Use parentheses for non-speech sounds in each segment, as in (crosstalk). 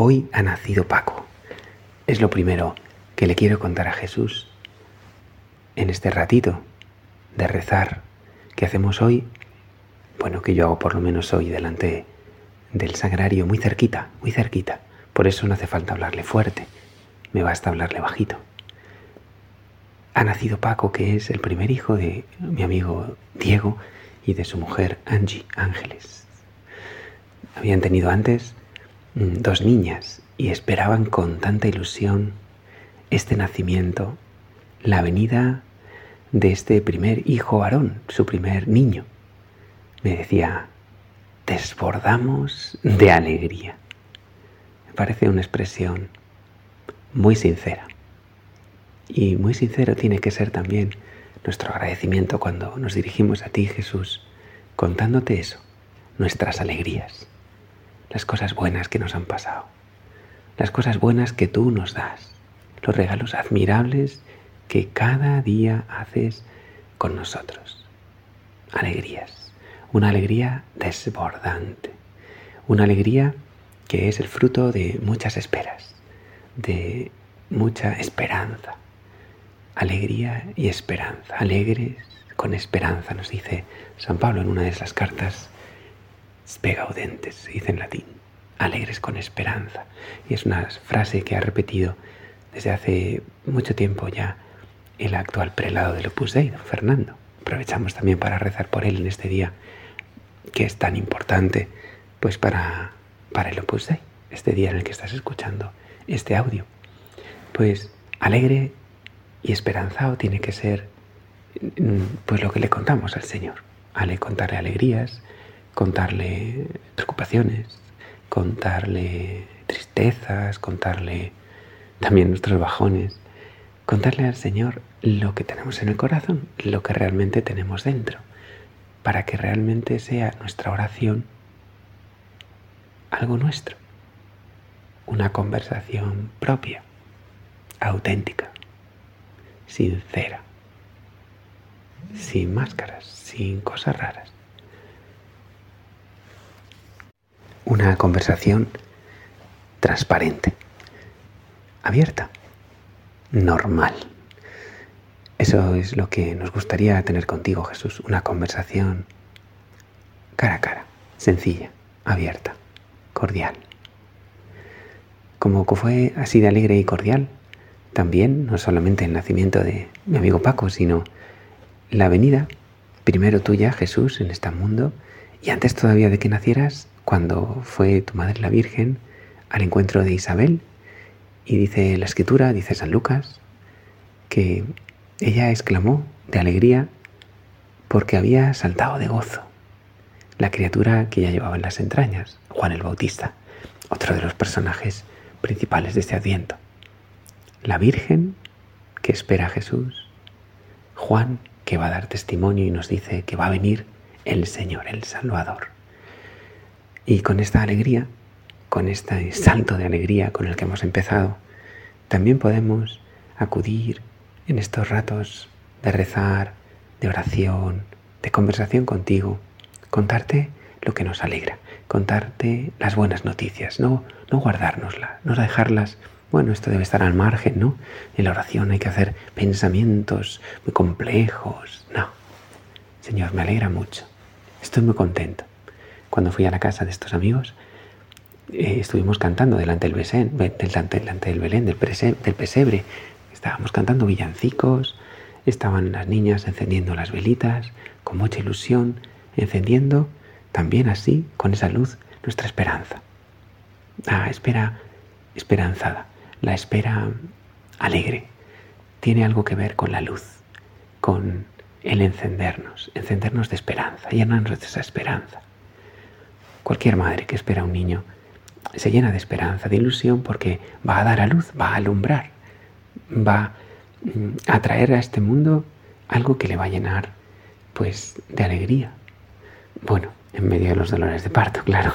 Hoy ha nacido Paco. Es lo primero que le quiero contar a Jesús en este ratito de rezar que hacemos hoy. Bueno, que yo hago por lo menos hoy delante del sagrario, muy cerquita, muy cerquita. Por eso no hace falta hablarle fuerte, me basta hablarle bajito. Ha nacido Paco, que es el primer hijo de mi amigo Diego y de su mujer Angie Ángeles. Habían tenido antes dos niñas y esperaban con tanta ilusión este nacimiento, la venida de este primer hijo varón, su primer niño. Me decía, desbordamos de alegría. Me parece una expresión muy sincera. Y muy sincero tiene que ser también nuestro agradecimiento cuando nos dirigimos a ti, Jesús, contándote eso, nuestras alegrías las cosas buenas que nos han pasado, las cosas buenas que tú nos das, los regalos admirables que cada día haces con nosotros. Alegrías, una alegría desbordante, una alegría que es el fruto de muchas esperas, de mucha esperanza. Alegría y esperanza, alegres con esperanza, nos dice San Pablo en una de esas cartas Spegaudentes, se dice en latín, alegres con esperanza. Y es una frase que ha repetido desde hace mucho tiempo ya el actual prelado del Opus Dei, don Fernando. Aprovechamos también para rezar por él en este día que es tan importante pues para, para el Opus Dei, este día en el que estás escuchando este audio. Pues alegre y esperanzado tiene que ser mm, pues lo que le contamos al Señor. Ale contarle alegrías, contarle preocupaciones, contarle tristezas, contarle también nuestros bajones, contarle al Señor lo que tenemos en el corazón, lo que realmente tenemos dentro, para que realmente sea nuestra oración algo nuestro, una conversación propia, auténtica, sincera, sin máscaras, sin cosas raras. Una conversación transparente, abierta, normal. Eso es lo que nos gustaría tener contigo, Jesús, una conversación cara a cara, sencilla, abierta, cordial. Como fue así de alegre y cordial, también no solamente el nacimiento de mi amigo Paco, sino la venida, primero tuya, Jesús, en este mundo, y antes todavía de que nacieras, cuando fue tu madre la Virgen al encuentro de Isabel y dice la escritura, dice San Lucas, que ella exclamó de alegría porque había saltado de gozo la criatura que ya llevaba en las entrañas, Juan el Bautista, otro de los personajes principales de este adviento. La Virgen que espera a Jesús, Juan que va a dar testimonio y nos dice que va a venir el Señor, el Salvador. Y con esta alegría, con este salto de alegría con el que hemos empezado, también podemos acudir en estos ratos de rezar, de oración, de conversación contigo, contarte lo que nos alegra, contarte las buenas noticias, no, no guardárnoslas, no dejarlas, bueno, esto debe estar al margen, ¿no? En la oración hay que hacer pensamientos muy complejos, no. Señor, me alegra mucho, estoy muy contento cuando fui a la casa de estos amigos, eh, estuvimos cantando delante del, del Belén, del, del pesebre. Estábamos cantando villancicos, estaban las niñas encendiendo las velitas, con mucha ilusión, encendiendo también así, con esa luz, nuestra esperanza. Ah, espera esperanzada, la espera alegre. Tiene algo que ver con la luz, con el encendernos, encendernos de esperanza, llenarnos de esa esperanza. Cualquier madre que espera a un niño se llena de esperanza, de ilusión, porque va a dar a luz, va a alumbrar, va mm, a traer a este mundo algo que le va a llenar, pues, de alegría. Bueno, en medio de los dolores de parto, (laughs) claro,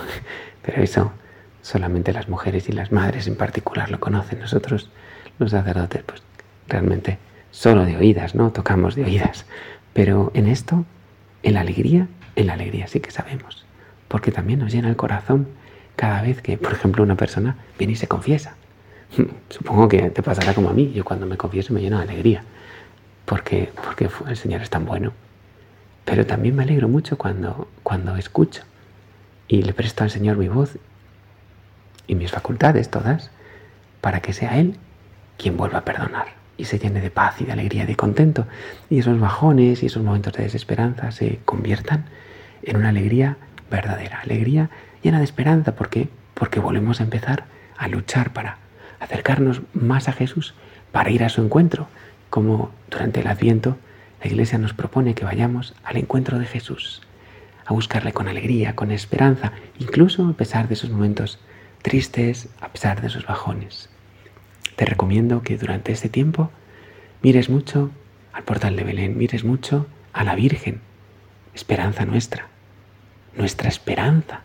pero eso solamente las mujeres y las madres en particular lo conocen. Nosotros, los sacerdotes, pues, realmente solo de oídas, ¿no? Tocamos de oídas. Pero en esto, en la alegría, en la alegría sí que sabemos porque también nos llena el corazón cada vez que, por ejemplo, una persona viene y se confiesa. (laughs) Supongo que te pasará como a mí. Yo cuando me confieso me lleno de alegría, porque, porque el Señor es tan bueno. Pero también me alegro mucho cuando, cuando escucho y le presto al Señor mi voz y mis facultades todas para que sea Él quien vuelva a perdonar y se llene de paz y de alegría y de contento y esos bajones y esos momentos de desesperanza se conviertan en una alegría verdadera, alegría llena de esperanza. ¿Por qué? Porque volvemos a empezar a luchar para acercarnos más a Jesús, para ir a su encuentro, como durante el Adviento la Iglesia nos propone que vayamos al encuentro de Jesús, a buscarle con alegría, con esperanza, incluso a pesar de esos momentos tristes, a pesar de esos bajones. Te recomiendo que durante este tiempo mires mucho al portal de Belén, mires mucho a la Virgen, esperanza nuestra, nuestra esperanza,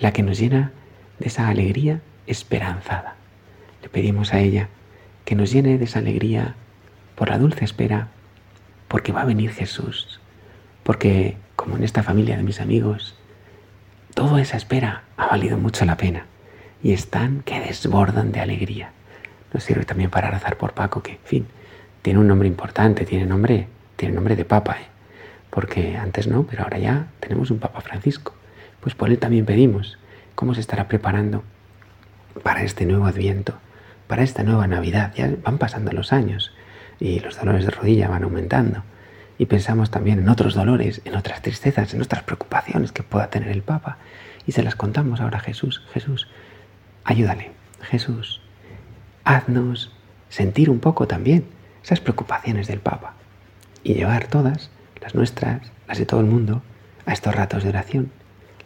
la que nos llena de esa alegría esperanzada. Le pedimos a ella que nos llene de esa alegría por la dulce espera, porque va a venir Jesús, porque como en esta familia de mis amigos, toda esa espera ha valido mucho la pena y están que desbordan de alegría. Nos sirve también para rezar por Paco, que, en fin, tiene un nombre importante, tiene nombre, tiene nombre de papa, ¿eh? Porque antes no, pero ahora ya tenemos un Papa Francisco. Pues por él también pedimos cómo se estará preparando para este nuevo adviento, para esta nueva Navidad. Ya van pasando los años y los dolores de rodilla van aumentando. Y pensamos también en otros dolores, en otras tristezas, en otras preocupaciones que pueda tener el Papa. Y se las contamos ahora a Jesús. Jesús, ayúdale. Jesús, haznos sentir un poco también esas preocupaciones del Papa y llevar todas, las nuestras, las de todo el mundo, a estos ratos de oración,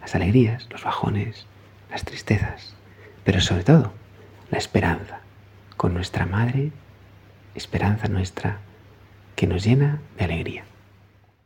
las alegrías, los bajones, las tristezas, pero sobre todo la esperanza, con nuestra Madre, esperanza nuestra, que nos llena de alegría.